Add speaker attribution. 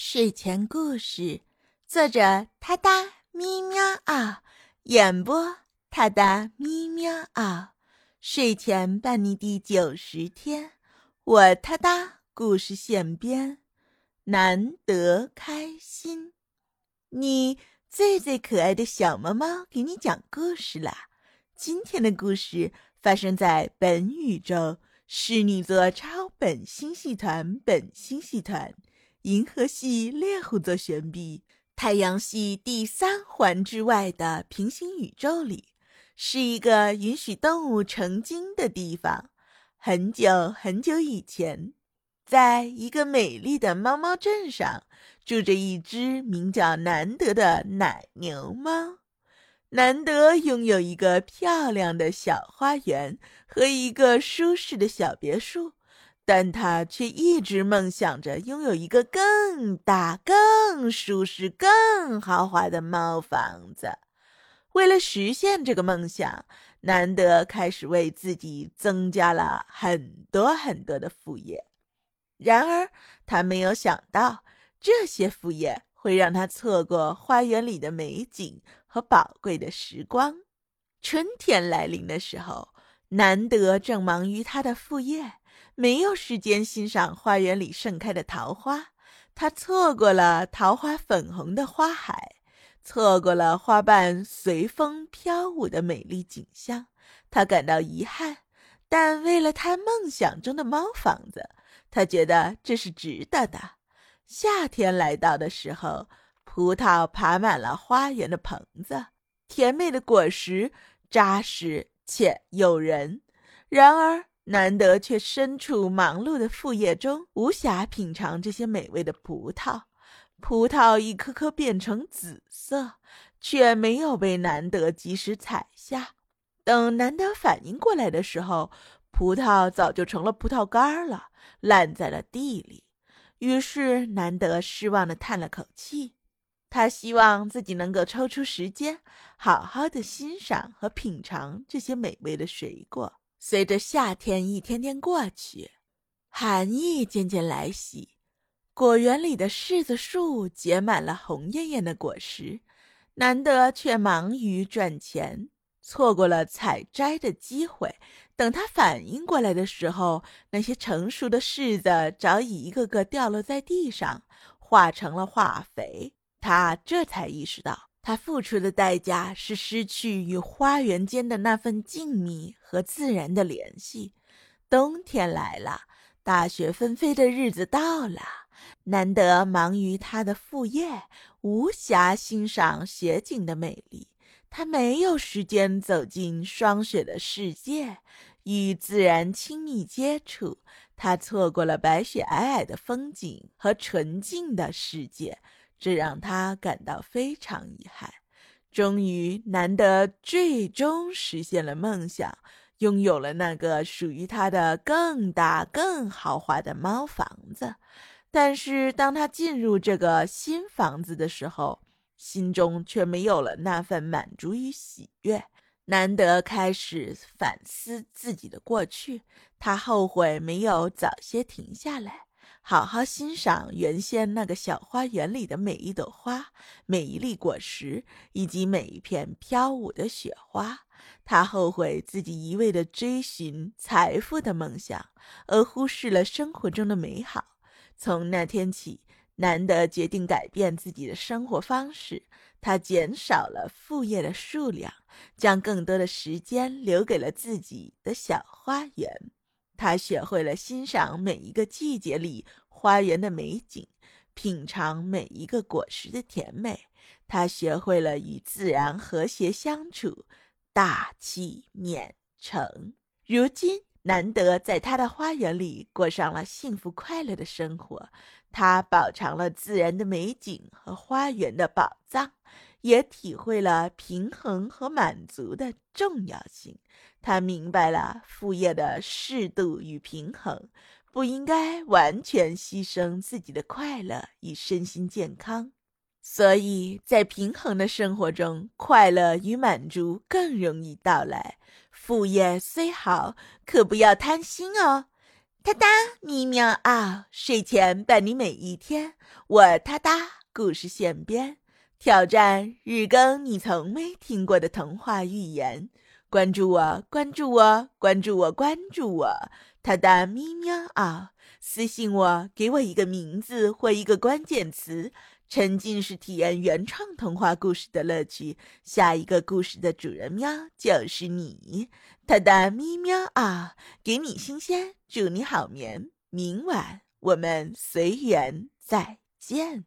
Speaker 1: 睡前故事，作者：他哒咪喵啊，演播：他哒咪喵啊。睡前伴你第九十天，我他哒故事现编，难得开心。你最最可爱的小猫猫给你讲故事啦！今天的故事发生在本宇宙是女座超本星系团本星系团。银河系猎户座旋臂，太阳系第三环之外的平行宇宙里，是一个允许动物成精的地方。很久很久以前，在一个美丽的猫猫镇上，住着一只名叫南德的奶牛猫。南德拥有一个漂亮的小花园和一个舒适的小别墅。但他却一直梦想着拥有一个更大、更舒适、更豪华的猫房子。为了实现这个梦想，南德开始为自己增加了很多很多的副业。然而，他没有想到，这些副业会让他错过花园里的美景和宝贵的时光。春天来临的时候，南德正忙于他的副业。没有时间欣赏花园里盛开的桃花，他错过了桃花粉红的花海，错过了花瓣随风飘舞的美丽景象，他感到遗憾。但为了他梦想中的猫房子，他觉得这是值得的。夏天来到的时候，葡萄爬满了花园的棚子，甜美的果实扎实且诱人。然而，难得却身处忙碌的副业中，无暇品尝这些美味的葡萄。葡萄一颗颗变成紫色，却没有被难得及时采下。等难得反应过来的时候，葡萄早就成了葡萄干了，烂在了地里。于是难得失望的叹了口气。他希望自己能够抽出时间，好好的欣赏和品尝这些美味的水果。随着夏天一天天过去，寒意渐渐来袭，果园里的柿子树结满了红艳艳的果实，难得却忙于赚钱，错过了采摘的机会。等他反应过来的时候，那些成熟的柿子早已一个个掉落在地上，化成了化肥。他这才意识到。他付出的代价是失去与花园间的那份静谧和自然的联系。冬天来了，大雪纷飞的日子到了，难得忙于他的副业，无暇欣赏雪景的美丽。他没有时间走进霜雪的世界，与自然亲密接触。他错过了白雪皑皑的风景和纯净的世界。这让他感到非常遗憾。终于，难得最终实现了梦想，拥有了那个属于他的更大、更豪华的猫房子。但是，当他进入这个新房子的时候，心中却没有了那份满足与喜悦。难得开始反思自己的过去，他后悔没有早些停下来。好好欣赏原先那个小花园里的每一朵花、每一粒果实，以及每一片飘舞的雪花。他后悔自己一味地追寻财富的梦想，而忽视了生活中的美好。从那天起，难得决定改变自己的生活方式。他减少了副业的数量，将更多的时间留给了自己的小花园。他学会了欣赏每一个季节里花园的美景，品尝每一个果实的甜美。他学会了与自然和谐相处，大器免成。如今，难得在他的花园里过上了幸福快乐的生活。他饱尝了自然的美景和花园的宝藏。也体会了平衡和满足的重要性。他明白了副业的适度与平衡，不应该完全牺牲自己的快乐与身心健康。所以在平衡的生活中，快乐与满足更容易到来。副业虽好，可不要贪心哦。哒哒咪喵啊！睡前伴你每一天，我哒哒故事现编，挑战日更你从没听过的童话寓言。关注我，关注我，关注我，关注我！他的咪喵啊！私信我，给我一个名字或一个关键词。沉浸式体验原创童话故事的乐趣，下一个故事的主人喵就是你，他的咪喵啊，给你新鲜，祝你好眠，明晚我们随缘再见。